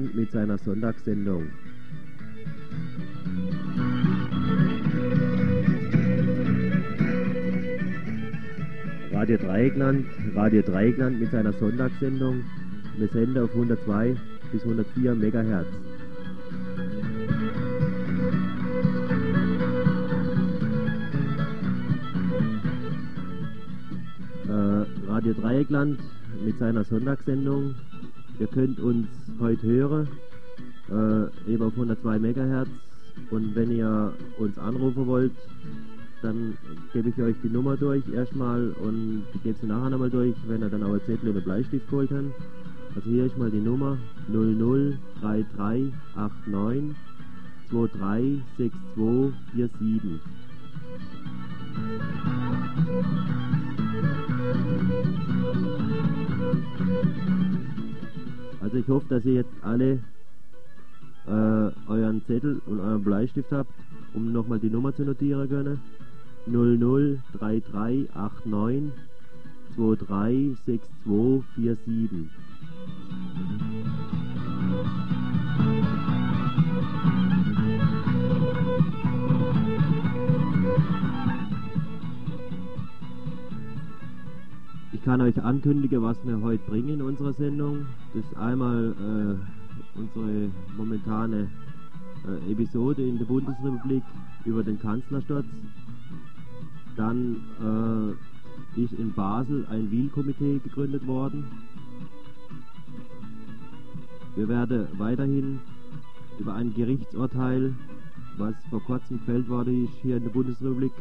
Dreigland mit seiner Sonntagssendung. Radio Dreieckland, Radio Dreieckland mit seiner Sonntagssendung. Wir senden auf 102 bis 104 Megahertz. Äh, Radio Dreieckland mit seiner Sonntagssendung. Ihr könnt uns heute hören, äh, eben auf 102 Megahertz. Und wenn ihr uns anrufen wollt, dann gebe ich euch die Nummer durch erstmal und gebe sie nachher nochmal durch, wenn ihr dann auch Zettel einen Bleistift geholt habt. Also hier ist mal die Nummer 003389 236247. Also ich hoffe, dass ihr jetzt alle äh, euren Zettel und euren Bleistift habt, um nochmal die Nummer zu notieren können. 003389 236247. Ich kann euch ankündigen, was wir heute bringen in unserer Sendung. Das ist einmal äh, unsere momentane äh, Episode in der Bundesrepublik über den Kanzlersturz. Dann äh, ist in Basel ein Wielkomitee gegründet worden. Wir werden weiterhin über ein Gerichtsurteil, was vor kurzem gefällt worden ist, hier in der Bundesrepublik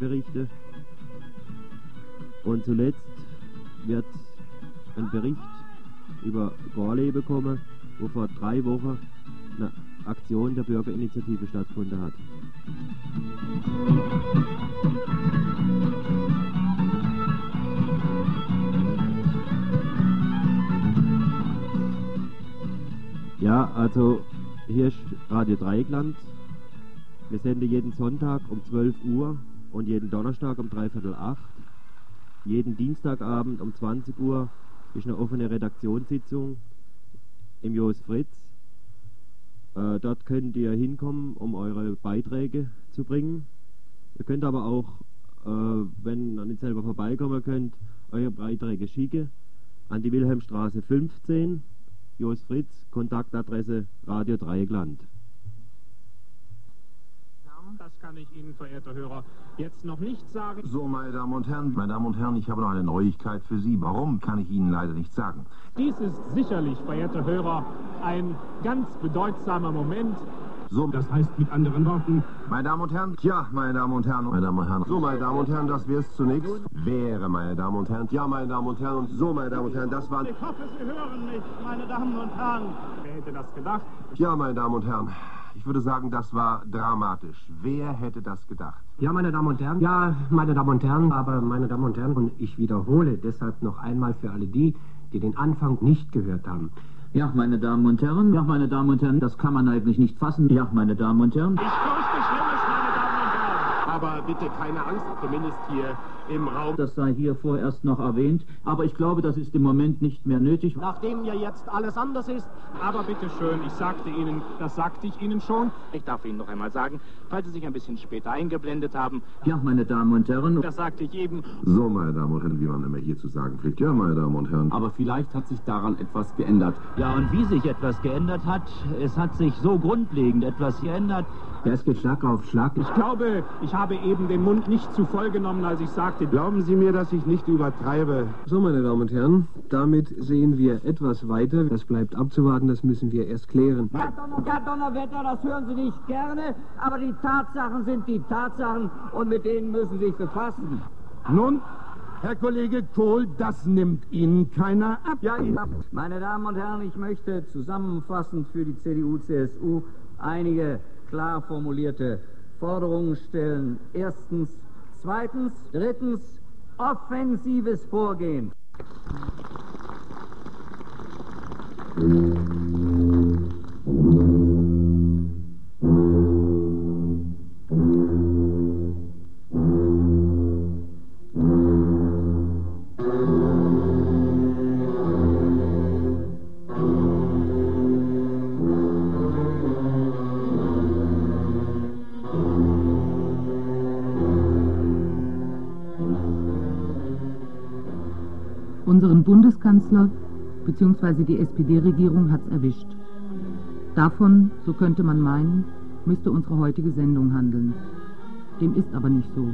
berichten. Und zuletzt wird ein Bericht über Gorleben kommen, wo vor drei Wochen eine Aktion der Bürgerinitiative stattgefunden hat. Ja, also hier ist Radio Dreieckland. Wir senden jeden Sonntag um 12 Uhr und jeden Donnerstag um dreiviertel acht. Jeden Dienstagabend um 20 Uhr ist eine offene Redaktionssitzung im Jos Fritz. Äh, dort könnt ihr hinkommen, um eure Beiträge zu bringen. Ihr könnt aber auch, äh, wenn ihr nicht selber vorbeikommen könnt, eure Beiträge schicken an die Wilhelmstraße 15, Jos Fritz, Kontaktadresse Radio Dreieckland. Das kann ich Ihnen, verehrter Hörer, jetzt noch nicht sagen. So, meine Damen und Herren, meine Damen und Herren, ich habe noch eine Neuigkeit für Sie. Warum, kann ich Ihnen leider nicht sagen. Dies ist sicherlich, verehrte Hörer, ein ganz bedeutsamer Moment. So, Das heißt mit anderen Worten, meine Damen und Herren, tja, meine Damen und Herren, meine Damen und Herren. So, meine Damen und Herren, das wäre es zunächst. Wäre, meine Damen und Herren. Ja, meine Damen und Herren, und so, meine Damen und Herren, das waren... ich hoffe, Sie hören mich, meine Damen und Herren. Wer hätte das gedacht? Ja, meine Damen und Herren, ich würde sagen, das war dramatisch. Wer hätte das gedacht? Ja, meine Damen und Herren. Ja, meine Damen und Herren. Aber, meine Damen und Herren, und ich wiederhole deshalb noch einmal für alle die, die den Anfang nicht gehört haben. Ja, meine Damen und Herren, ja, meine Damen und Herren, das kann man eigentlich nicht fassen. Ja, meine Damen und Herren. Ich fürchte Schlimmes, meine Damen und Herren. Aber bitte keine Angst, zumindest hier im Raum. Das sei hier vorerst noch erwähnt, aber ich glaube, das ist im Moment nicht mehr nötig. Nachdem ja jetzt alles anders ist, aber bitte schön, ich sagte Ihnen, das sagte ich Ihnen schon. Ich darf Ihnen noch einmal sagen, falls Sie sich ein bisschen später eingeblendet haben, Ja, meine Damen und Herren, das sagte ich eben, So, meine Damen und Herren, wie man immer hier zu sagen pflegt. Ja, meine Damen und Herren. Aber vielleicht hat sich daran etwas geändert. ja, und wie sich etwas geändert hat, es hat sich so grundlegend etwas geändert. Ja, es geht Schlag auf Schlag. ich glaube, ich habe eben den Mund nicht zu voll genommen, als ich sagte, Glauben Sie mir, dass ich nicht übertreibe. So, meine Damen und Herren, damit sehen wir etwas weiter. Das bleibt abzuwarten, das müssen wir erst klären. Ja, Donner, ja, Donnerwetter, das hören Sie nicht gerne, aber die Tatsachen sind die Tatsachen und mit denen müssen Sie sich befassen. Nun, Herr Kollege Kohl, das nimmt Ihnen keiner ab. Ja, ich hab, meine Damen und Herren, ich möchte zusammenfassend für die CDU-CSU einige klar formulierte Forderungen stellen. Erstens, zweitens, drittens, offensives Vorgehen. Unseren Bundeskanzler bzw. die SPD-Regierung hat's erwischt. Davon, so könnte man meinen, müsste unsere heutige Sendung handeln. Dem ist aber nicht so.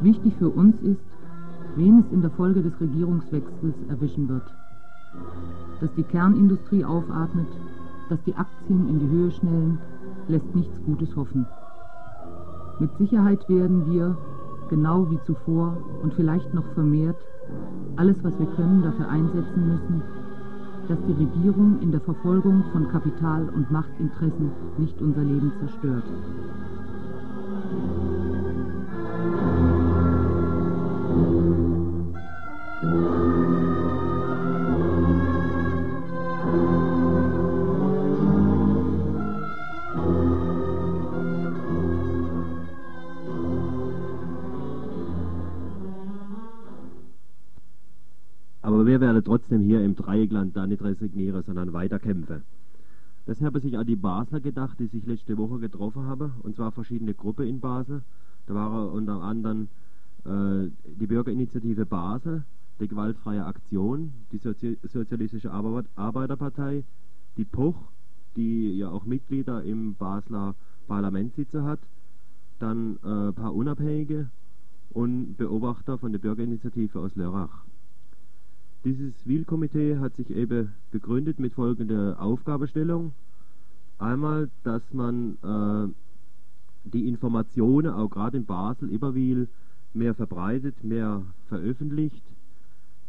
Wichtig für uns ist, wen es in der Folge des Regierungswechsels erwischen wird. Dass die Kernindustrie aufatmet, dass die Aktien in die Höhe schnellen, lässt nichts Gutes hoffen. Mit Sicherheit werden wir, genau wie zuvor und vielleicht noch vermehrt, alles, was wir können, dafür einsetzen müssen, dass die Regierung in der Verfolgung von Kapital- und Machtinteressen nicht unser Leben zerstört. wir werden trotzdem hier im Dreieckland da nicht resignieren, sondern weiter kämpfen. Das habe sich an die Basler gedacht, die sich letzte Woche getroffen haben, und zwar verschiedene Gruppen in Basel. Da war unter anderem äh, die Bürgerinitiative Basel, die Gewaltfreie Aktion, die Sozi Sozialistische Arbeiterpartei, die PUCH, die ja auch Mitglieder im Basler Parlament sitzen hat, dann äh, ein paar Unabhängige und Beobachter von der Bürgerinitiative aus Lörrach. Dieses Wielkomitee hat sich eben begründet mit folgender Aufgabestellung. Einmal, dass man äh, die Informationen, auch gerade in Basel, über Wiel, mehr verbreitet, mehr veröffentlicht.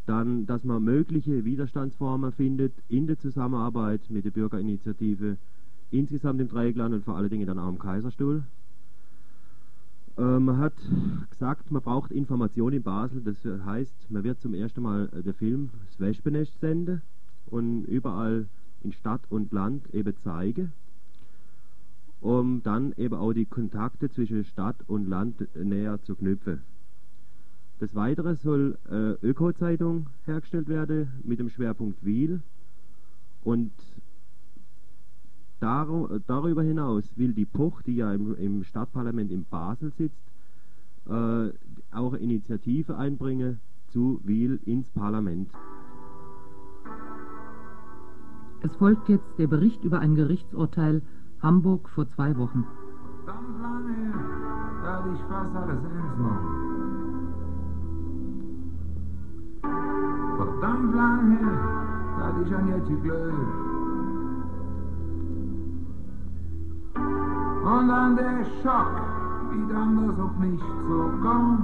Dann, dass man mögliche Widerstandsformen findet in der Zusammenarbeit mit der Bürgerinitiative insgesamt im Dreieckland und vor allen Dingen dann auch im Kaiserstuhl. Äh, man hat gesagt, man braucht Informationen in Basel. Das heißt, man wird zum ersten Mal äh, den Film Das Wespennest senden und überall in Stadt und Land eben zeigen, um dann eben auch die Kontakte zwischen Stadt und Land näher zu knüpfen. Des Weiteren soll äh, Öko-Zeitung hergestellt werden mit dem Schwerpunkt Wiel und darüber hinaus will die Poch, die ja im, im Stadtparlament in Basel sitzt, äh, auch Initiative einbringen zu Wiel ins Parlament. Es folgt jetzt der Bericht über ein Gerichtsurteil Hamburg vor zwei Wochen. Verdammt lange, da ich fast alles ernst noch. Verdammt lange, da ich an jetzt. Und dann der Schock, wie anders auf mich zukommt.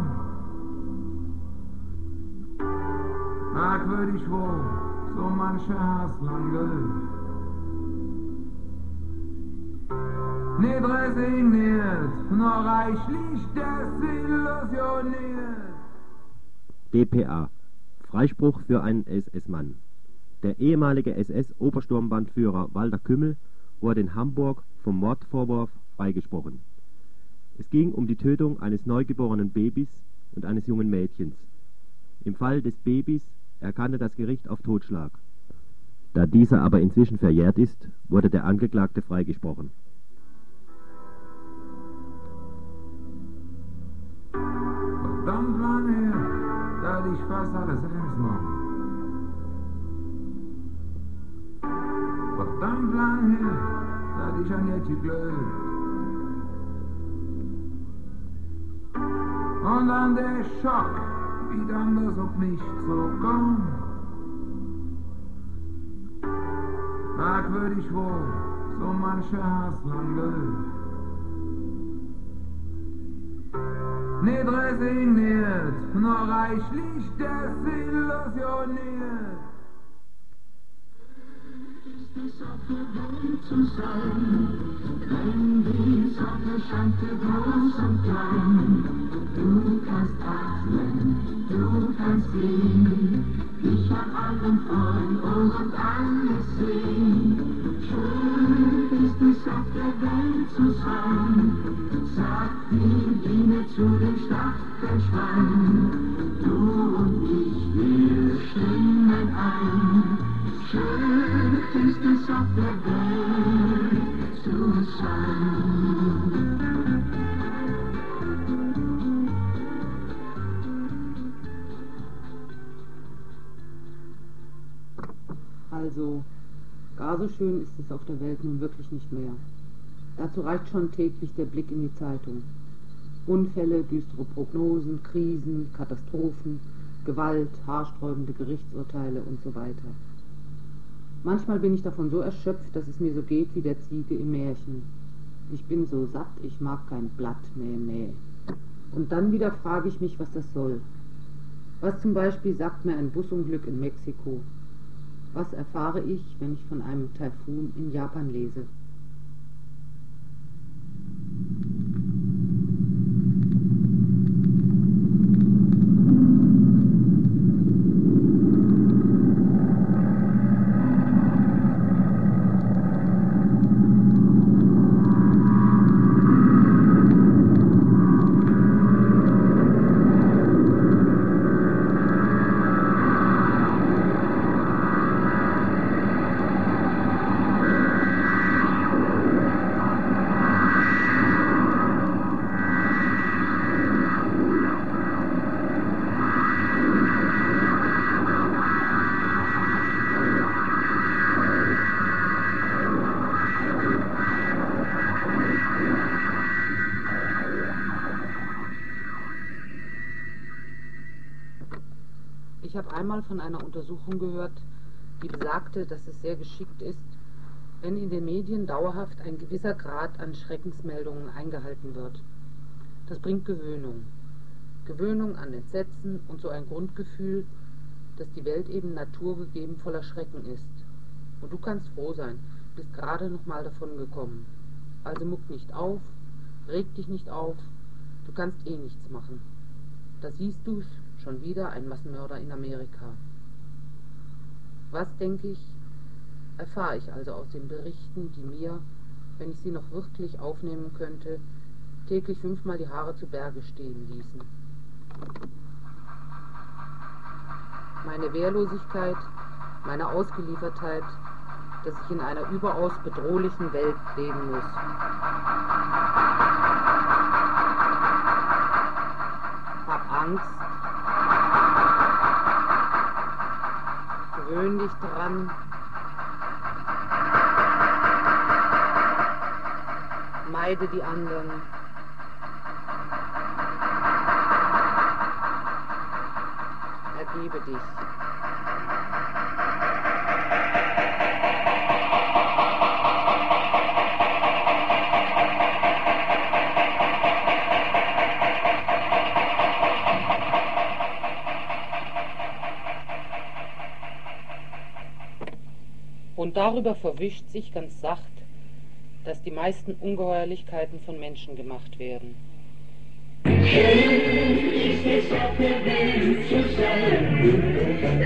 Merkwürdig wohl, so mancher Hass lang läuft. Nicht resigniert, nur reichlich desillusioniert. DPA. Freispruch für einen SS-Mann. Der ehemalige SS-Obersturmbandführer Walter Kümmel wurde in Hamburg vom Mordvorwurf freigesprochen. Es ging um die Tötung eines neugeborenen Babys und eines jungen Mädchens. Im Fall des Babys erkannte das Gericht auf Totschlag. Da dieser aber inzwischen verjährt ist, wurde der Angeklagte freigesprochen. Verdammt lange, da ich fast alles ernst noch. Verdammt lange, da ich an geglaubt. Und dann der Schock, wie anders auf mich zukommt. Merkwürdig wohl, so manche Hass lang läuft. Nicht resigniert, nur reichlich desillusioniert. Es auf Welt zu sein, wenn die Sonne scheint für groß und klein. Du kannst atmen, du kannst gehen, an allem freuen und alles sehen. Schön ist es auf Welt zu sein, sagt die Biene zu dem Stachelschwein. Du sisters of the day to shine. Also, gar so schön ist es auf der Welt nun wirklich nicht mehr. Dazu reicht schon täglich der Blick in die Zeitung. Unfälle, düstere Prognosen, Krisen, Katastrophen, Gewalt, haarsträubende Gerichtsurteile und so weiter. Manchmal bin ich davon so erschöpft, dass es mir so geht wie der Ziege im Märchen. Ich bin so satt, ich mag kein Blatt mehr, mehr. Und dann wieder frage ich mich, was das soll. Was zum Beispiel sagt mir ein Busunglück in Mexiko? Was erfahre ich, wenn ich von einem Taifun in Japan lese? Einmal von einer Untersuchung gehört, die besagte, dass es sehr geschickt ist, wenn in den Medien dauerhaft ein gewisser Grad an Schreckensmeldungen eingehalten wird. Das bringt Gewöhnung. Gewöhnung an Entsetzen und so ein Grundgefühl, dass die Welt eben naturgegeben voller Schrecken ist. Und du kannst froh sein, bist gerade noch mal davon gekommen. Also muck nicht auf, reg dich nicht auf, du kannst eh nichts machen. Da siehst du schon wieder ein Massenmörder in Amerika. Was, denke ich, erfahre ich also aus den Berichten, die mir, wenn ich sie noch wirklich aufnehmen könnte, täglich fünfmal die Haare zu Berge stehen ließen. Meine Wehrlosigkeit, meine Ausgeliefertheit, dass ich in einer überaus bedrohlichen Welt leben muss. Hab Angst. Gewöhn dich dran. Meide die anderen. Ergebe dich. Darüber verwischt sich ganz sacht, dass die meisten Ungeheuerlichkeiten von Menschen gemacht werden. Schön ist es auf der Welt zu sein,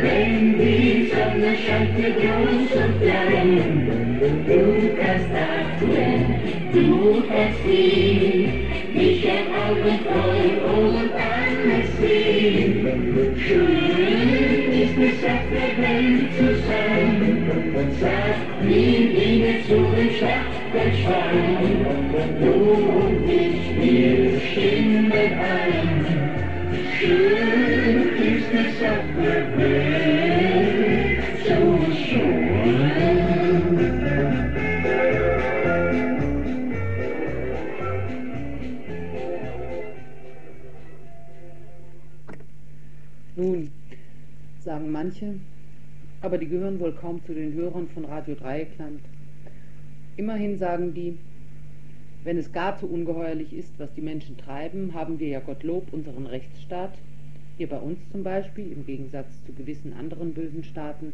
wenn die Sonne scheint für groß und klein. Du kannst atmen, du kannst sehen, dich am Abenteuer und alles sehen. Schön ist es auf der Welt zu sein, sag mir Dinge zu dem Stadtgeschrei. Du und ich, wir stimmen ein. Schön ist es auf der Nun, sagen manche, aber die gehören wohl kaum zu den Hörern von Radio Dreieckland. Immerhin sagen die, wenn es gar zu ungeheuerlich ist, was die Menschen treiben, haben wir ja Gottlob unseren Rechtsstaat, hier bei uns zum Beispiel, im Gegensatz zu gewissen anderen bösen Staaten.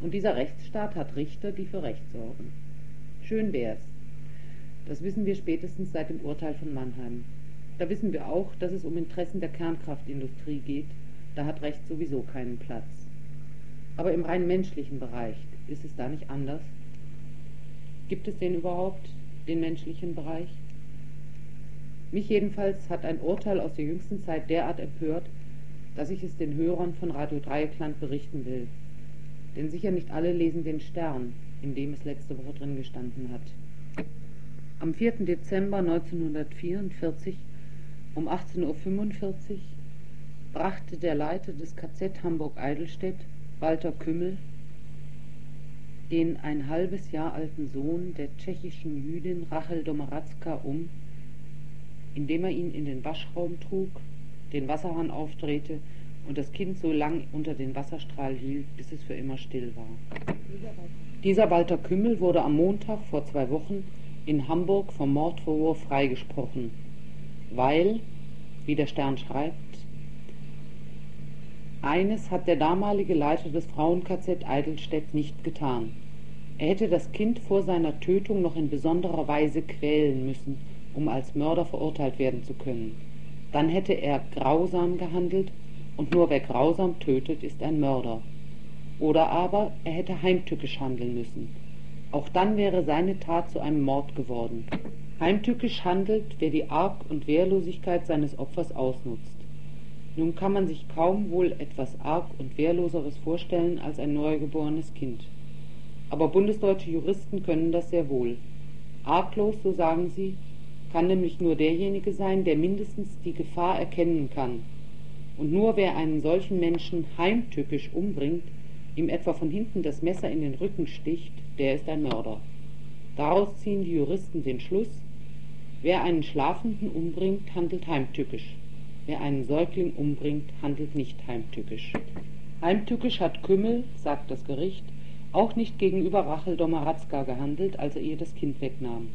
Und dieser Rechtsstaat hat Richter, die für Recht sorgen. Schön wär's. Das wissen wir spätestens seit dem Urteil von Mannheim. Da wissen wir auch, dass es um Interessen der Kernkraftindustrie geht. Da hat Recht sowieso keinen Platz. Aber im rein menschlichen Bereich ist es da nicht anders? Gibt es den überhaupt, den menschlichen Bereich? Mich jedenfalls hat ein Urteil aus der jüngsten Zeit derart empört, dass ich es den Hörern von Radio Dreieckland berichten will. Denn sicher nicht alle lesen den Stern, in dem es letzte Woche drin gestanden hat. Am 4. Dezember 1944 um 18.45 Uhr brachte der Leiter des KZ Hamburg-Eidelstedt, Walter Kümmel, den ein halbes Jahr alten Sohn der tschechischen Jüdin Rachel Domaradska um, indem er ihn in den Waschraum trug, den Wasserhahn aufdrehte und das Kind so lang unter den Wasserstrahl hielt, bis es für immer still war. Dieser Walter Kümmel wurde am Montag vor zwei Wochen in Hamburg vom Mordvorwurf freigesprochen, weil, wie der Stern schreibt, eines hat der damalige Leiter des Frauen-KZ Eidelstedt nicht getan. Er hätte das Kind vor seiner Tötung noch in besonderer Weise quälen müssen, um als Mörder verurteilt werden zu können. Dann hätte er grausam gehandelt, und nur wer grausam tötet, ist ein Mörder. Oder aber er hätte heimtückisch handeln müssen. Auch dann wäre seine Tat zu einem Mord geworden. Heimtückisch handelt, wer die Arg- und Wehrlosigkeit seines Opfers ausnutzt. Nun kann man sich kaum wohl etwas arg und wehrloseres vorstellen als ein neugeborenes Kind. Aber bundesdeutsche Juristen können das sehr wohl. Arglos, so sagen sie, kann nämlich nur derjenige sein, der mindestens die Gefahr erkennen kann. Und nur wer einen solchen Menschen heimtückisch umbringt, ihm etwa von hinten das Messer in den Rücken sticht, der ist ein Mörder. Daraus ziehen die Juristen den Schluss, wer einen Schlafenden umbringt, handelt heimtückisch. Wer einen Säugling umbringt, handelt nicht heimtückisch. Heimtückisch hat Kümmel, sagt das Gericht, auch nicht gegenüber Rachel Domaradska gehandelt, als er ihr das Kind wegnahm.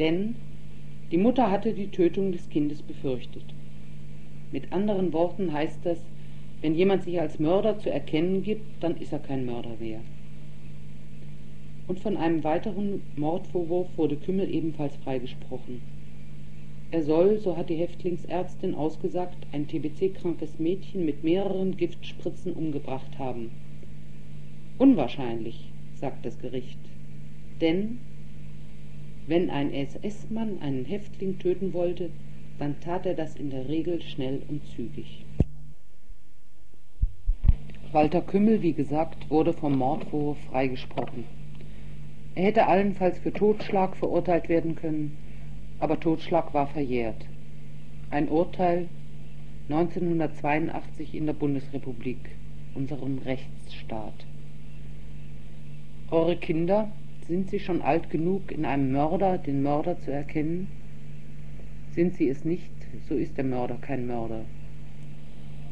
Denn die Mutter hatte die Tötung des Kindes befürchtet. Mit anderen Worten heißt das, wenn jemand sich als Mörder zu erkennen gibt, dann ist er kein Mörder mehr. Und von einem weiteren Mordvorwurf wurde Kümmel ebenfalls freigesprochen. Er soll, so hat die Häftlingsärztin ausgesagt, ein TBC-krankes Mädchen mit mehreren Giftspritzen umgebracht haben. Unwahrscheinlich, sagt das Gericht. Denn wenn ein SS-Mann einen Häftling töten wollte, dann tat er das in der Regel schnell und zügig. Walter Kümmel, wie gesagt, wurde vom Mordvorwurf freigesprochen. Er hätte allenfalls für Totschlag verurteilt werden können, aber Totschlag war verjährt. Ein Urteil 1982 in der Bundesrepublik, unserem Rechtsstaat. Eure Kinder, sind sie schon alt genug, in einem Mörder den Mörder zu erkennen? Sind sie es nicht, so ist der Mörder kein Mörder.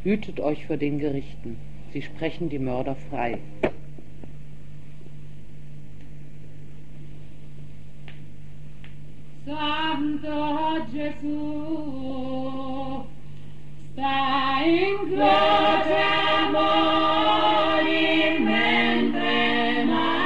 Hütet euch vor den Gerichten, sie sprechen die Mörder frei. Santo Gesù, sta in croce amori mentre Maria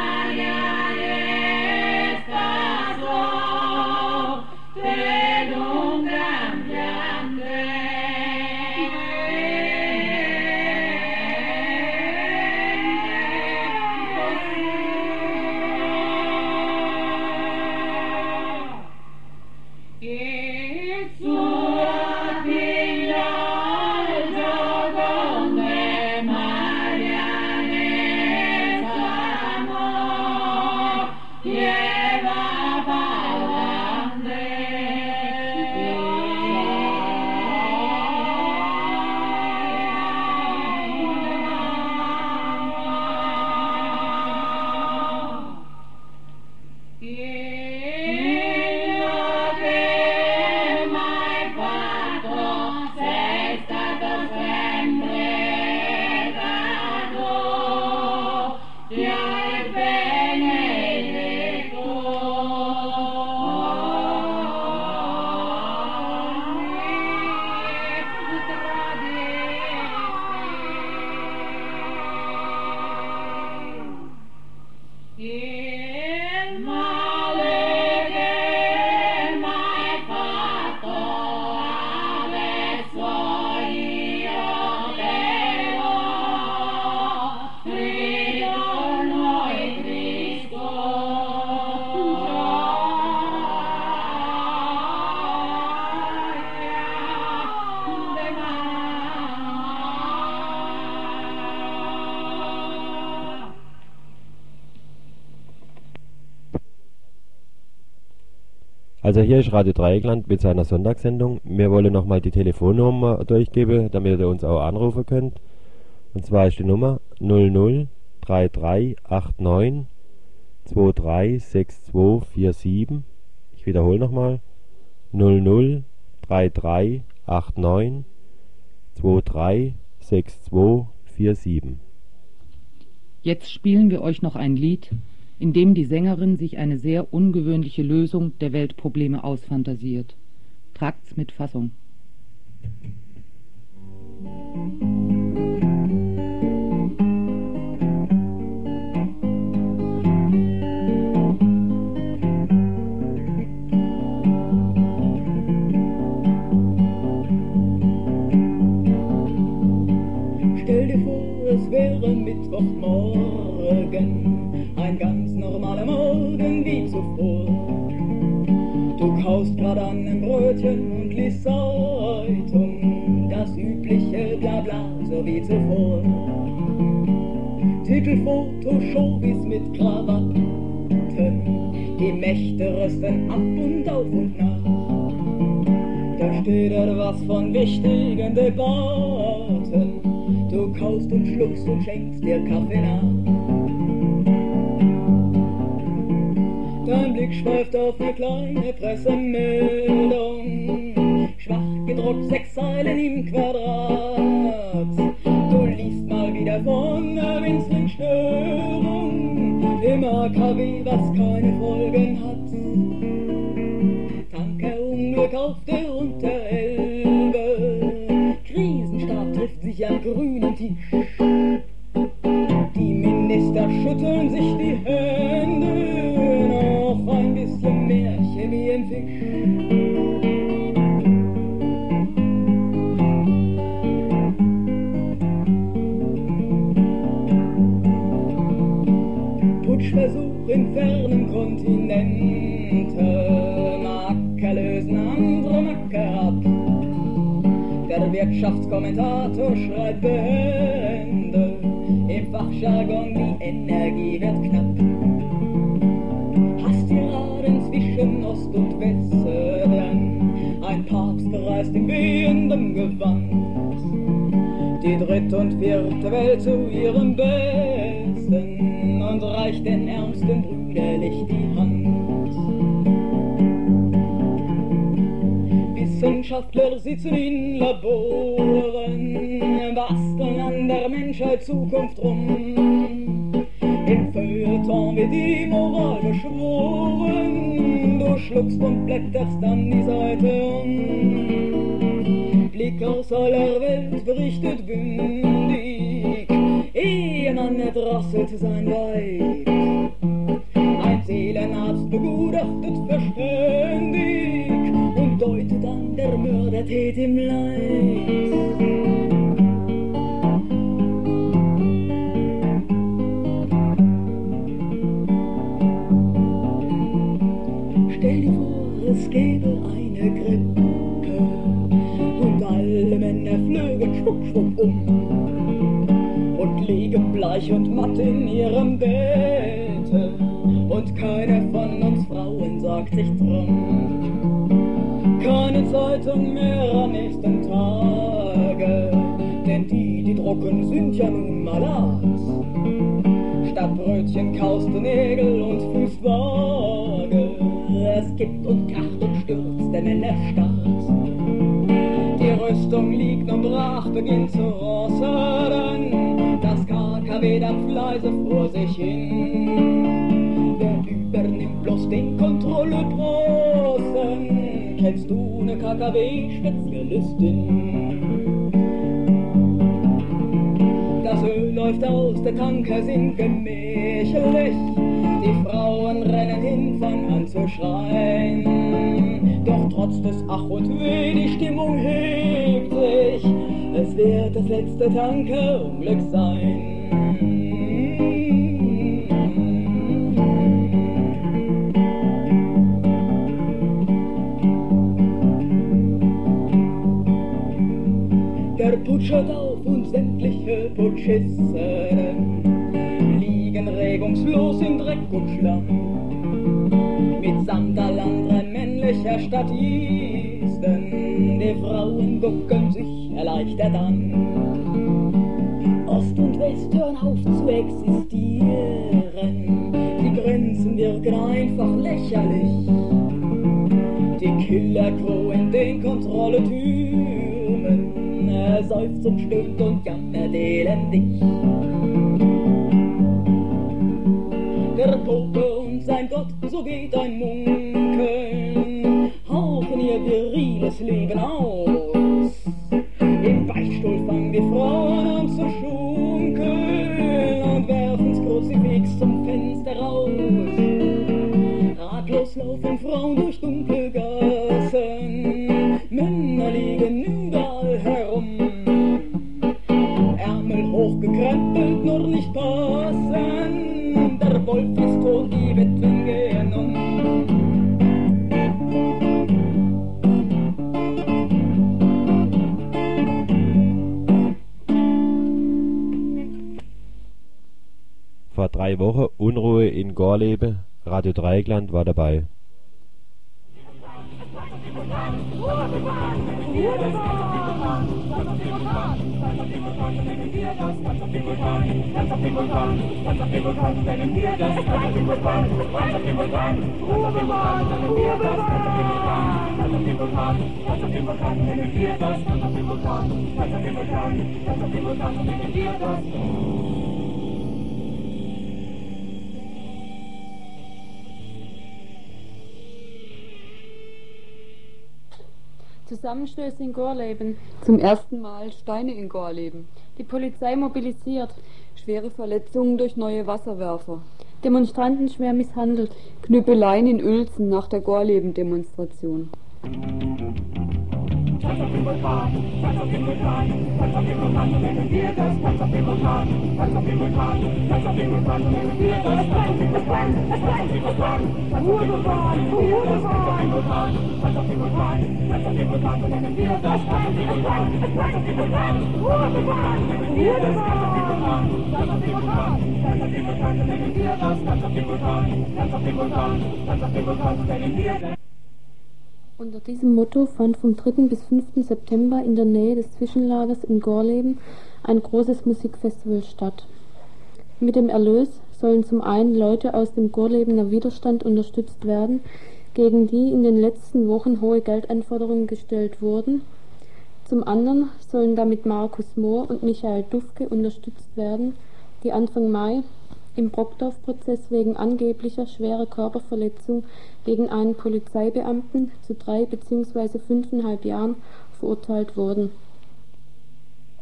hier ist Radio Dreieckland mit seiner Sonntagssendung. Wir wollen nochmal die Telefonnummer durchgeben, damit ihr uns auch anrufen könnt. Und zwar ist die Nummer 00 3389 236247. Ich wiederhole nochmal 003389 236247. Jetzt spielen wir euch noch ein Lied, in dem die Sängerin sich eine sehr ungewöhnliche Lösung der Weltprobleme ausfantasiert. Tragt's mit Fassung. Stell dir vor, es wäre Mittwochmorgen, ein ganz normaler Morgen wie zuvor. Du kaust grad an einem Brötchen und liest Zeitung, das übliche Blabla, so wie zuvor. Titelfoto, Showbiz mit Krawatten, die Mächte rüsten ab und auf und nach. Da steht etwas von wichtigen Debatten. Du kaust und schluckst und schenkst dir Kaffee nach. Dein Blick schweift auf eine kleine Pressemeldung. Schwach gedruckt sechs Zeilen im Quadrat. Du liest mal wieder von der winzigen Störung im AKW, was keine Folgen hat. Tankerunglück auf der Unterelbe. Krisenstab trifft sich am grünen Tisch. Wirtschaftskommentator schreibt behende. Im Fachjargon die Energie wird knapp. Hasttiraden zwischen Ost und Westen. Ein Papst reist in wehendem Gewand. Die dritte und vierte Welt zu ihrem Besten und reicht den Ärmsten Wissenschaftler sitzen in Laboren, basteln an der Menschheit Zukunft rum. Im Feuilleton wird die Moral beschworen, du schluckst und blätterst dann die Seite um. Blick aus aller Welt berichtet bündig, Ehemann erdrosselt sein Weib. Ein Seelenarzt begutachtet verständig und deutet an der tät im Leid. Stell dir vor, es gäbe eine Grippe und alle Männer flögen schwupp, schwupp um und liegen bleich und matt in ihrem Bette und keine von uns Frauen sorgt sich drum. Keine Zeitung mehr am nächsten Tage, denn die, die drucken, sind ja nun mal Arzt. Statt Brötchen kaust du Nägel und vage. Es gibt und kracht und stürzt der Männerstaat. Die Rüstung liegt nun brach, beginnt zu rosten. Das KKW dampft leise vor sich hin. Wer übernimmt bloß den Kontrolleposten? KKW-Spezialistin? Das Öl läuft aus, der Tanker sinkt gemächlich. Die Frauen rennen hin, fangen an zu schreien. Doch trotz des Ach und Weh, die Stimmung hebt sich. Es wird das letzte Tankerunglück sein. Der Putsch hört auf und sämtliche Putschisten liegen regungslos in Dreck und Schlamm. Mitsamt all anderer männlicher Statisten, die Frauen gucken sich erleichtert an. Ost und West hören auf zu existieren, sie grinsen wirken einfach lächerlich. Die Killercrew in den Kontrolletürmen, seufzt und stöhnt und jammert elendig. Witwen gehen um. Vor drei Wochen Unruhe in Gorlebe. Radio Dreieckland war dabei. Zusammenstöße in Gorleben. Zum ersten Mal Steine in Gorleben. Die Polizei mobilisiert. Schwere Verletzungen durch neue Wasserwerfer. Demonstranten schwer misshandelt. Knüppeleien in Uelzen nach der Gorleben-Demonstration. Lots of people talk, lots of people talk, lots of people talk, and they will hear this. Lots of people talk, lots of people talk, lots of people talk, and they will hear this. Lots of people talk, lots of people talk, who would people talk, lots of people talk, lots of people talk, people talk, lots of people talk, who would people talk, lots of people talk, and they will people talk, lots of people talk, lots of people talk, and they will hear this. Unter diesem Motto fand vom 3. bis 5. September in der Nähe des Zwischenlagers in Gorleben ein großes Musikfestival statt. Mit dem Erlös sollen zum einen Leute aus dem Gorlebener Widerstand unterstützt werden, gegen die in den letzten Wochen hohe Geldanforderungen gestellt wurden. Zum anderen sollen damit Markus Mohr und Michael Dufke unterstützt werden, die Anfang Mai im Brockdorf-Prozess wegen angeblicher schwerer Körperverletzung gegen einen Polizeibeamten zu drei bzw. fünfeinhalb Jahren verurteilt wurden.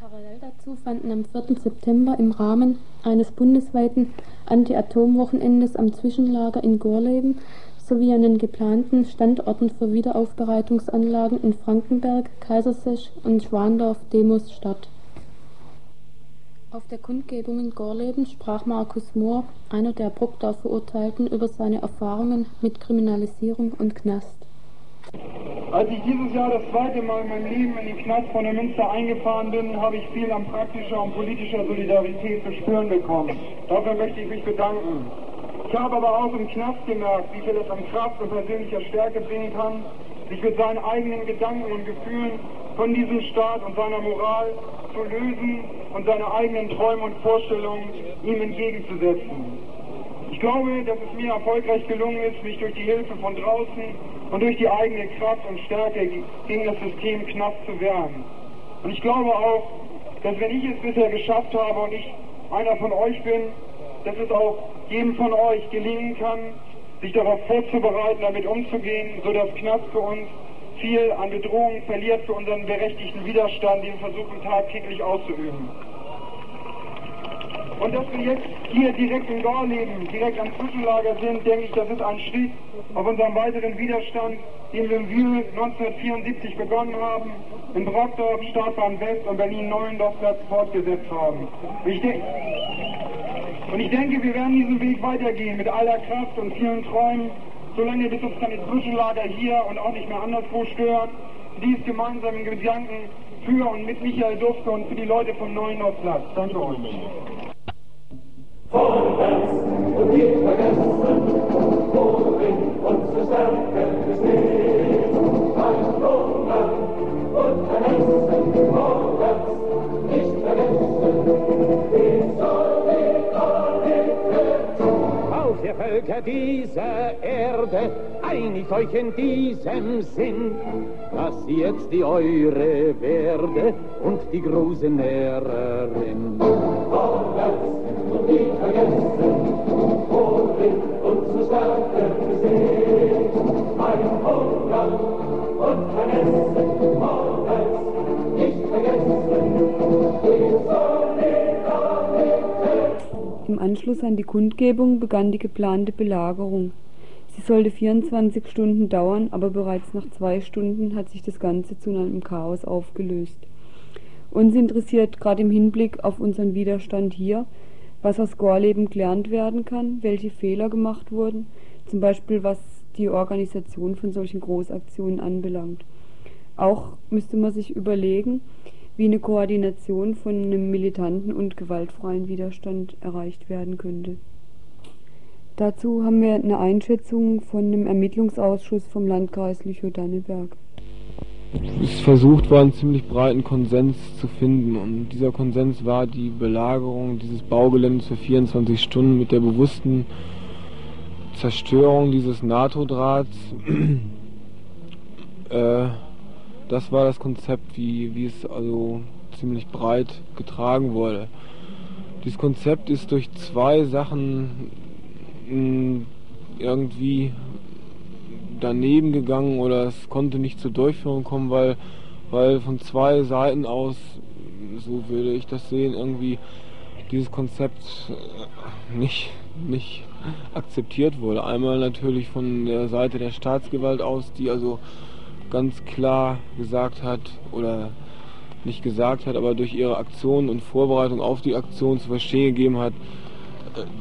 Parallel dazu fanden am 4. September im Rahmen eines bundesweiten Anti-Atom-Wochenendes am Zwischenlager in Gorleben sowie an den geplanten Standorten für Wiederaufbereitungsanlagen in Frankenberg, Kaisersesch und Schwandorf Demos statt. Auf der Kundgebung in Gorleben sprach Markus Mohr, einer der Brockdorf-Verurteilten, über seine Erfahrungen mit Kriminalisierung und Knast. Als ich dieses Jahr das zweite Mal in meinem Leben in den Knast von der Münster eingefahren bin, habe ich viel an praktischer und politischer Solidarität zu spüren bekommen. Dafür möchte ich mich bedanken. Ich habe aber auch im Knast gemerkt, wie viel es an Kraft und persönlicher Stärke bringen kann, sich mit seinen eigenen Gedanken und Gefühlen von diesem Staat und seiner Moral zu lösen und seine eigenen Träume und Vorstellungen ihm entgegenzusetzen. Ich glaube, dass es mir erfolgreich gelungen ist, mich durch die Hilfe von draußen und durch die eigene Kraft und Stärke gegen das System Knast zu wehren. Und ich glaube auch, dass wenn ich es bisher geschafft habe und ich einer von euch bin, dass es auch jedem von euch gelingen kann, sich darauf vorzubereiten, damit umzugehen, sodass Knast für uns viel an Bedrohungen verliert für unseren berechtigten Widerstand, den wir versuchen tagtäglich auszuüben. Und dass wir jetzt hier direkt in Gorleben, direkt am Zwischenlager sind, denke ich, das ist ein Schritt auf unserem weiteren Widerstand, den wir in Wühl 1974 begonnen haben, in Brockdorf, Startbahn West und Berlin-Neuendorfplatz fortgesetzt haben. Ich, und ich denke, wir werden diesen Weg weitergehen mit aller Kraft und vielen Träumen, solange bis uns keine Zwischenlager hier und auch nicht mehr anderswo stören. Dies gemeinsam in Gedanken für und mit Michael Dufke und für die Leute vom Neuendorfplatz. Danke euch. Vorwärts und nicht vergessen, worin unsere Stärke besteht. Ein Hunger und ein Essen, vorwärts, Völker dieser Erde, einigt euch in diesem Sinn, dass ihr jetzt die eure werde und die große Näherin. Vorwärts! Anschluss an die Kundgebung begann die geplante Belagerung. Sie sollte 24 Stunden dauern, aber bereits nach zwei Stunden hat sich das Ganze zu einem Chaos aufgelöst. Uns interessiert gerade im Hinblick auf unseren Widerstand hier, was aus Gorleben gelernt werden kann, welche Fehler gemacht wurden, zum Beispiel was die Organisation von solchen Großaktionen anbelangt. Auch müsste man sich überlegen, wie eine Koordination von einem militanten und gewaltfreien Widerstand erreicht werden könnte. Dazu haben wir eine Einschätzung von einem Ermittlungsausschuss vom Landkreis Lüchow-Danneberg. Es ist versucht worden, ziemlich breiten Konsens zu finden. Und dieser Konsens war die Belagerung dieses Baugeländes für 24 Stunden mit der bewussten Zerstörung dieses NATO-Drahts. äh, das war das Konzept, wie, wie es also ziemlich breit getragen wurde. Dieses Konzept ist durch zwei Sachen irgendwie daneben gegangen oder es konnte nicht zur Durchführung kommen, weil, weil von zwei Seiten aus, so würde ich das sehen, irgendwie dieses Konzept äh, nicht, nicht akzeptiert wurde. Einmal natürlich von der Seite der Staatsgewalt aus, die also ganz klar gesagt hat oder nicht gesagt hat, aber durch ihre Aktion und Vorbereitung auf die Aktion zu verstehen gegeben hat,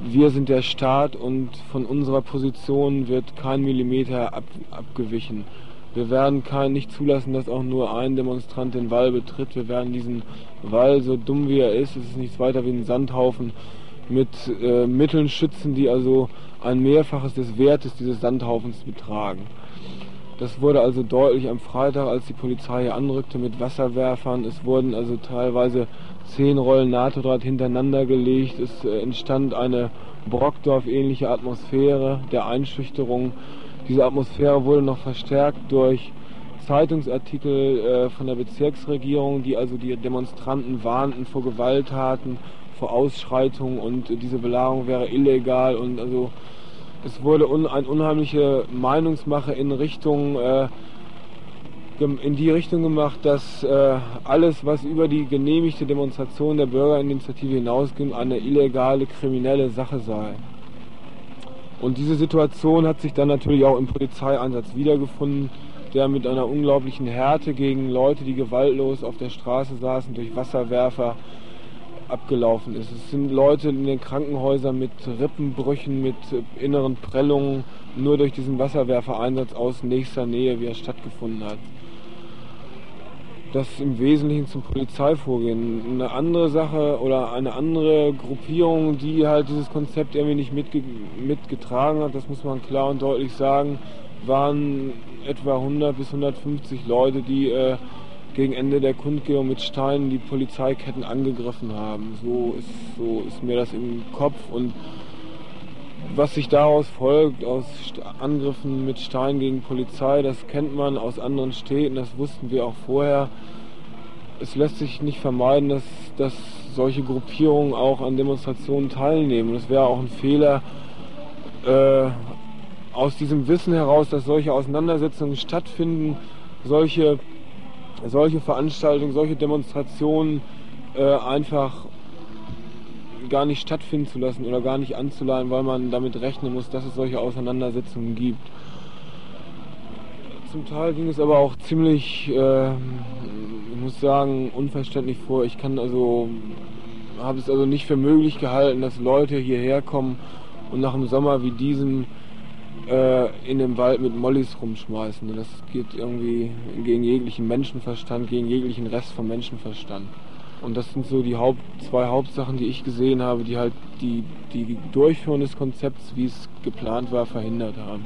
wir sind der Staat und von unserer Position wird kein Millimeter ab, abgewichen. Wir werden kein, nicht zulassen, dass auch nur ein Demonstrant den Wall betritt. Wir werden diesen Wall, so dumm wie er ist, es ist nichts weiter wie ein Sandhaufen, mit äh, Mitteln schützen, die also ein Mehrfaches des Wertes dieses Sandhaufens betragen. Das wurde also deutlich am Freitag, als die Polizei hier anrückte mit Wasserwerfern. Es wurden also teilweise zehn Rollen NATO-Draht hintereinander gelegt. Es äh, entstand eine Brockdorf-ähnliche Atmosphäre der Einschüchterung. Diese Atmosphäre wurde noch verstärkt durch Zeitungsartikel äh, von der Bezirksregierung, die also die Demonstranten warnten vor Gewalttaten, vor Ausschreitungen und äh, diese Belagerung wäre illegal und also es wurde un eine unheimliche Meinungsmache in Richtung äh, in die Richtung gemacht, dass äh, alles, was über die genehmigte Demonstration der Bürgerinitiative hinausging, eine illegale, kriminelle Sache sei. Und diese Situation hat sich dann natürlich auch im Polizeieinsatz wiedergefunden, der mit einer unglaublichen Härte gegen Leute, die gewaltlos auf der Straße saßen, durch Wasserwerfer abgelaufen ist. Es sind Leute in den Krankenhäusern mit Rippenbrüchen, mit inneren Prellungen, nur durch diesen Wasserwerfereinsatz aus nächster Nähe, wie er stattgefunden hat das im Wesentlichen zum Polizeivorgehen. Eine andere Sache oder eine andere Gruppierung, die halt dieses Konzept irgendwie nicht mitge mitgetragen hat, das muss man klar und deutlich sagen, waren etwa 100 bis 150 Leute, die äh, gegen Ende der Kundgebung mit Steinen die Polizeiketten angegriffen haben. So ist, so ist mir das im Kopf und was sich daraus folgt, aus Angriffen mit Steinen gegen Polizei, das kennt man aus anderen Städten, das wussten wir auch vorher. Es lässt sich nicht vermeiden, dass, dass solche Gruppierungen auch an Demonstrationen teilnehmen. Es wäre auch ein Fehler, äh, aus diesem Wissen heraus, dass solche Auseinandersetzungen stattfinden, solche, solche Veranstaltungen, solche Demonstrationen äh, einfach gar nicht stattfinden zu lassen oder gar nicht anzuleihen, weil man damit rechnen muss, dass es solche Auseinandersetzungen gibt. Zum Teil ging es aber auch ziemlich, äh, ich muss sagen, unverständlich vor. Ich kann also, habe es also nicht für möglich gehalten, dass Leute hierher kommen und nach einem Sommer wie diesem äh, in dem Wald mit Mollys rumschmeißen. Das geht irgendwie gegen jeglichen Menschenverstand, gegen jeglichen Rest vom Menschenverstand. Und das sind so die Haupt, zwei Hauptsachen, die ich gesehen habe, die halt die, die Durchführung des Konzepts, wie es geplant war, verhindert haben.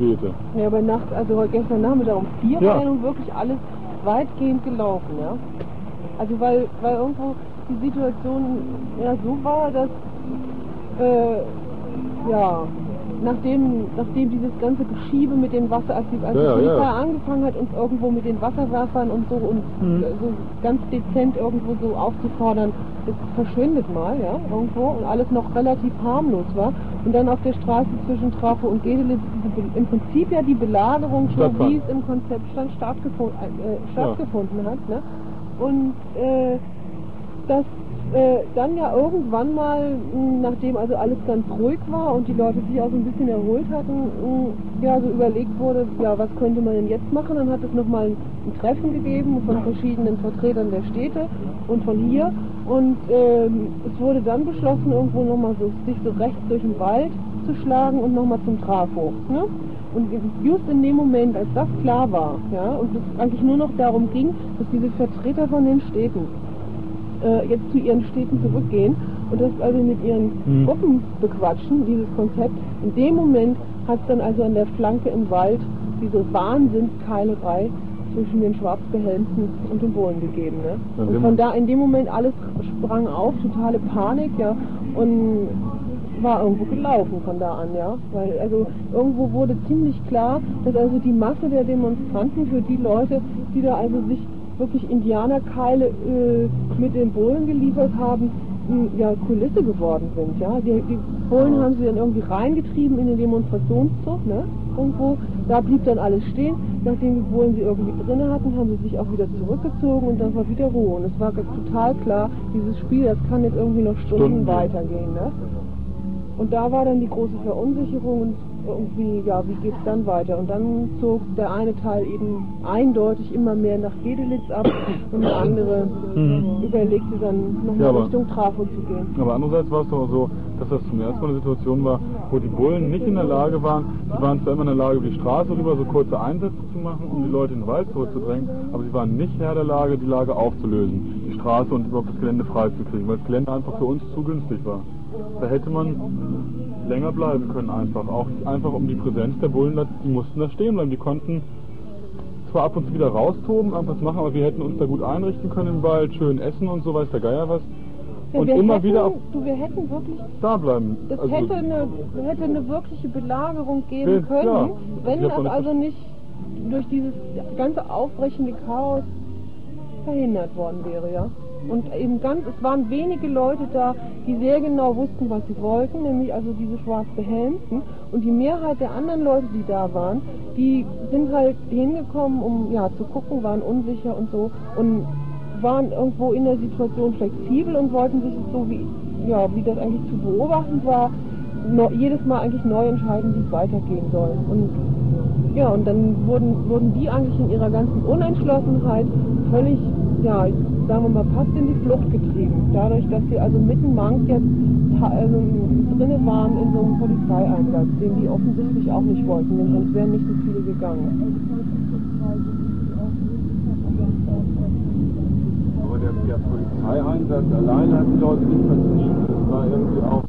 Beete. Ja, aber nachts, also heute gestern Nachmittag um vier Ja. war ja nun wirklich alles weitgehend gelaufen, ja. Also weil, weil irgendwo die Situation ja so war, dass äh, ja nachdem, nachdem dieses ganze Geschiebe mit dem Wasser, als die, als Ja, die ja, Polizei ja. angefangen hat, uns irgendwo mit den Wasserwerfern und so und Mhm. äh, so ganz dezent irgendwo so aufzufordern, das verschwindet mal, ja, irgendwo und alles noch relativ harmlos war. Und dann auf der Straße zwischen Trafo und Gedelitz diese, im Prinzip ja die Belagerung, so wie es im Konzept stand, stattgefunden, äh, stattgefunden hat. Ne? Und äh, dass äh, dann ja irgendwann mal, nachdem also alles ganz ruhig war und die Leute sich auch so ein bisschen erholt hatten, ja, so überlegt wurde, ja, was könnte man denn jetzt machen? Dann hat es nochmal ein, ein Treffen gegeben von verschiedenen Vertretern der Städte und von hier. Und ähm, es wurde dann beschlossen, irgendwo nochmal so, sich so rechts durch den Wald zu schlagen und nochmal zum Trafo. Ne? Und just in dem Moment, als das klar war, ja, und es eigentlich nur noch darum ging, dass diese Vertreter von den Städten äh, jetzt zu ihren Städten zurückgehen und das also mit ihren Mhm. Gruppen bequatschen, dieses Konzept. In dem Moment hat es dann also an der Flanke im Wald diese Wahnsinnskeilerei zwischen den Schwarzbehelmten und den Bullen gegeben. Ne? Und von da in dem Moment alles sprang auf, totale Panik, ja, und war irgendwo gelaufen von da an, ja. Weil also irgendwo wurde ziemlich klar, dass also die Masse der Demonstranten für die Leute, die da also sich wirklich Indianerkeile äh, mit den Bullen geliefert haben, mh, ja, Kulisse geworden sind, ja. Die, die Bullen haben sie dann irgendwie reingetrieben in den Demonstrationszug, ne, irgendwo. Da blieb dann alles stehen. Nachdem die Bullen sie irgendwie drinne hatten, haben sie sich auch wieder zurückgezogen und dann war wieder Ruhe. Und es war total klar, dieses Spiel, das kann jetzt irgendwie noch Stunden, Stunden. weitergehen, ne. Und da war dann die große Verunsicherung und irgendwie, ja, wie geht's dann weiter? Und dann zog der eine Teil eben eindeutig immer mehr nach Gedelitz ab und der andere Mhm. überlegte dann nochmal Ja, aber- Richtung Trafo zu gehen. Aber andererseits war es doch so, dass das zum ersten Mal eine Situation war, wo die Bullen nicht in der Lage waren, sie waren zwar immer in der Lage, über die Straße rüber so kurze Einsätze zu machen, um die Leute in den Wald zurückzudrängen, aber sie waren nicht Herr der Lage, die Lage aufzulösen, die Straße und überhaupt das Gelände freizukriegen, weil das Gelände einfach für uns zu günstig war. Da hätte man länger bleiben können einfach, auch einfach um die Präsenz der Bullen, da- die mussten da stehen bleiben, die konnten zwar ab und zu wieder raustoben, irgendwas machen, aber wir hätten uns da gut einrichten können im Wald, schön essen und so, weiß der Geier was. Ja, und immer hätten, wieder auf du, wir hätten wirklich da bleiben. Das Also, hätte, eine, hätte eine wirkliche Belagerung geben Ja, können, klar. wenn das also nicht durch dieses ganze aufbrechende Chaos verhindert worden wäre, ja. Und eben ganz, es waren wenige Leute da, die sehr genau wussten, was sie wollten, nämlich also diese Schwarzbehelmten. Und die Mehrheit der anderen Leute, die da waren, die sind halt hingekommen, um ja zu gucken, waren unsicher und so und waren irgendwo in der Situation flexibel und wollten sich so wie ja wie das eigentlich zu beobachten war, jedes Mal eigentlich neu entscheiden, wie es weitergehen soll. Und ja, und dann wurden, wurden die eigentlich in ihrer ganzen Unentschlossenheit völlig, ja, sagen wir mal, fast in die Flucht getrieben. Dadurch, dass sie also mitten Mank jetzt also, drinne waren in so einem Polizeieinsatz, den die offensichtlich auch nicht wollten, denn sonst wären nicht so viele gegangen. Aber der, der Polizeieinsatz alleine hat die Leute nicht vertrieben. Das war irgendwie auch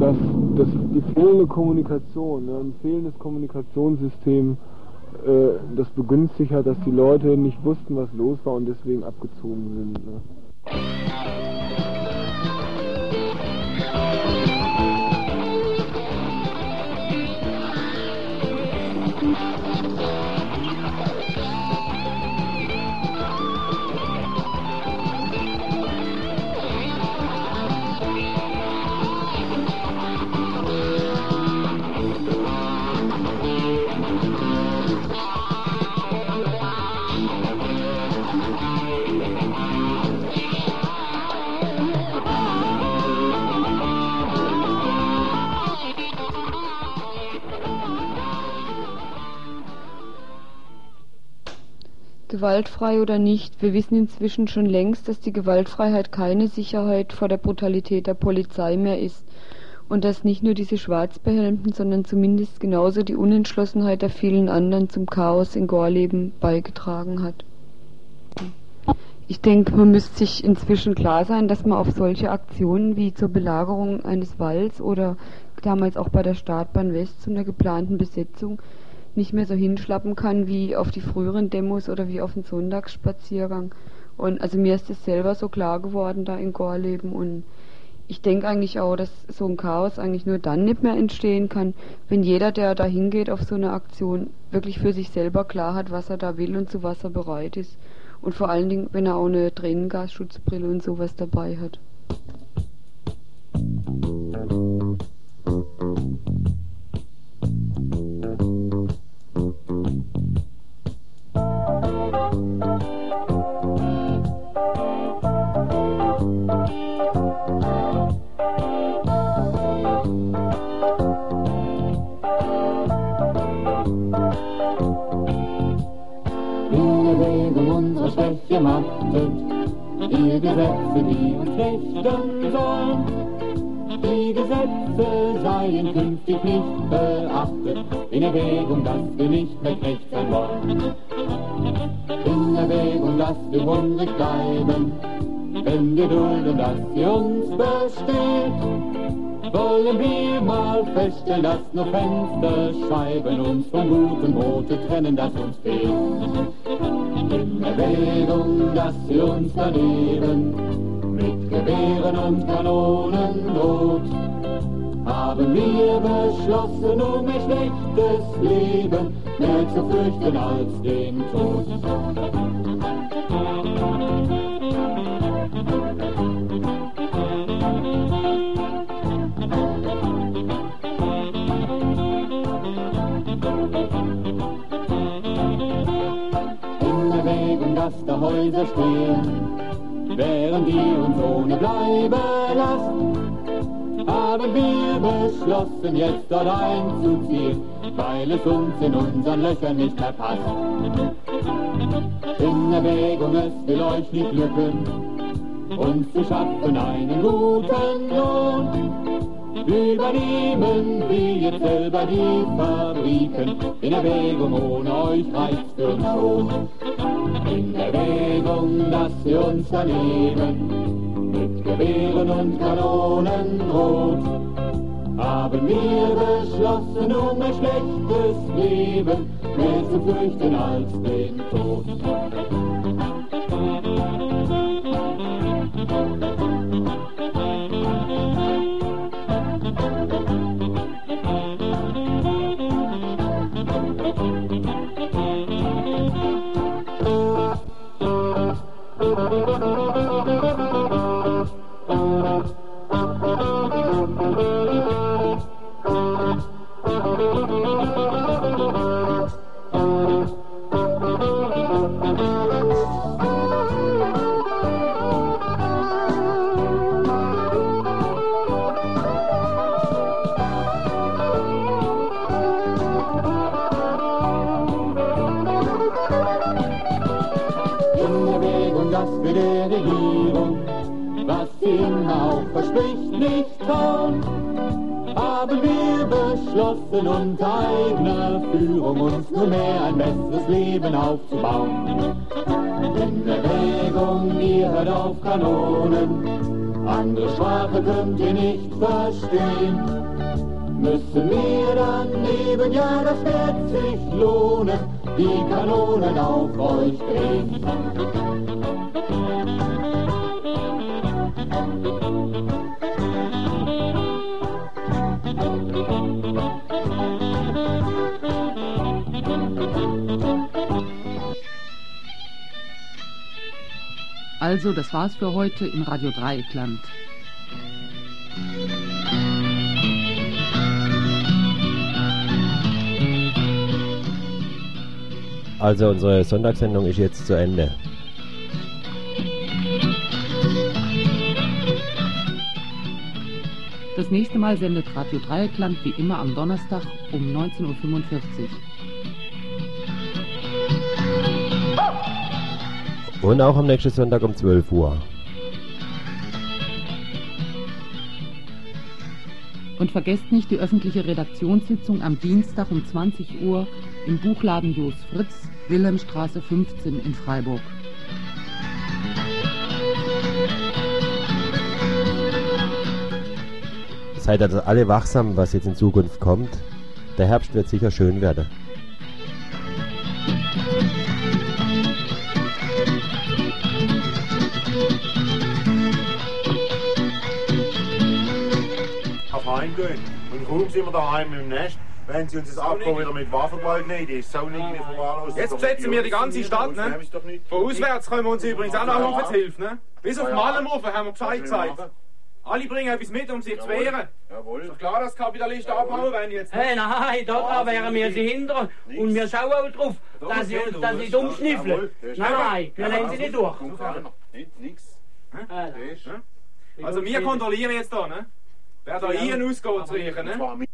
das, das, die fehlende Kommunikation, ne? ein fehlendes Kommunikationssystem, äh, das begünstigt hat, dass die Leute nicht wussten, was los war und deswegen abgezogen sind. Ne? Gewaltfrei oder nicht, wir wissen inzwischen schon längst, dass die Gewaltfreiheit keine Sicherheit vor der Brutalität der Polizei mehr ist und dass nicht nur diese Schwarzbehelmten, sondern zumindest genauso die Unentschlossenheit der vielen anderen zum Chaos in Gorleben beigetragen hat. Ich denke, man müsste sich inzwischen klar sein, dass man auf solche Aktionen wie zur Belagerung eines Walds oder damals auch bei der Startbahn West zu einer geplanten Besetzung nicht mehr so hinschlappen kann wie auf die früheren Demos oder wie auf den Sonntagsspaziergang. Und also mir ist das selber so klar geworden da in Gorleben und ich denke eigentlich auch, dass so ein Chaos eigentlich nur dann nicht mehr entstehen kann, wenn jeder, der da hingeht auf so eine Aktion, wirklich für sich selber klar hat, was er da will und zu was er bereit ist. Und vor allen Dingen, wenn er auch eine Tränengasschutzbrille und sowas dabei hat. Schwäche machtet, ihr Gesetze, die uns richten sollen. Die Gesetze seien künftig nicht beachtet, in Erwägung, dass wir nicht mehr Knecht sein wollen. In Erwägung, dass wir hungrig bleiben, wenn wir dulden, dass sie uns besteht. Wollen wir mal feststellen, dass nur Fensterscheiben uns vom guten Brote trennen, das uns fehlt. In Erwägung, dass sie uns daneben mit Gewehren und Kanonen droht, haben wir beschlossen, um ein schlechtes Leben mehr zu fürchten als den Tod. Dass da Häuser stehen, während die uns ohne Bleibe lasst, haben wir beschlossen, jetzt dort einzuziehen, weil es uns in unseren Löchern nicht mehr passt. In Erwägung, es will euch nicht glücken, uns zu schaffen einen guten Lohn. Übernehmen wir jetzt selber die Fabriken, in Erwägung, ohne euch reicht's für uns schon. In Erwägung, dass ihr uns daneben mit Gewehren und Kanonen droht, haben wir beschlossen, um ein schlechtes Leben mehr zu fürchten als den Tod. In besseres Leben aufzubauen. In Erwägung, ihr hört auf Kanonen, andere Sprache könnt ihr nicht verstehen. Müssen wir daneben, ja, das wird sich lohnen, die Kanonen auf euch drehen. Also, das war's für heute im Radio Dreieckland. Also unsere Sonntagssendung ist jetzt zu Ende. Das nächste Mal sendet Radio Dreieckland wie immer am Donnerstag um 19.45 Uhr. Und auch am nächsten Sonntag um 12 Uhr. Und vergesst nicht die öffentliche Redaktionssitzung am Dienstag um 20 Uhr im Buchladen Jos Fritz, Wilhelmstraße 15 in Freiburg. Seid also alle wachsam, was jetzt in Zukunft kommt. Der Herbst wird sicher schön werden. Heimgehen. Und kaum sind wir daheim im Nest, wenn sie uns das Abkommen wieder mit Waffengewalt nehmen. Das ist so nicht verwahrlost. Jetzt besetzen wir die ganze Stadt, ne? Von auswärts können wir uns übrigens auch noch helfen zu helfen, ne? Bis auf rauf, haben wir Bescheid gesagt. Alle bringen etwas mit, um sich zu wehren. Jawohl. Ist doch klar, dass Kapitalisten abhauen werden jetzt. ne? Hey, nein, da wären wir sie hinter. Und wir schauen auch drauf, dass sie uns das nicht umschnüffeln. Nein, nein, wir lassen sie nicht durch. Nix. Also wir kontrollieren jetzt da, ne? Wer da rein und ausgeht zu riechen, ne?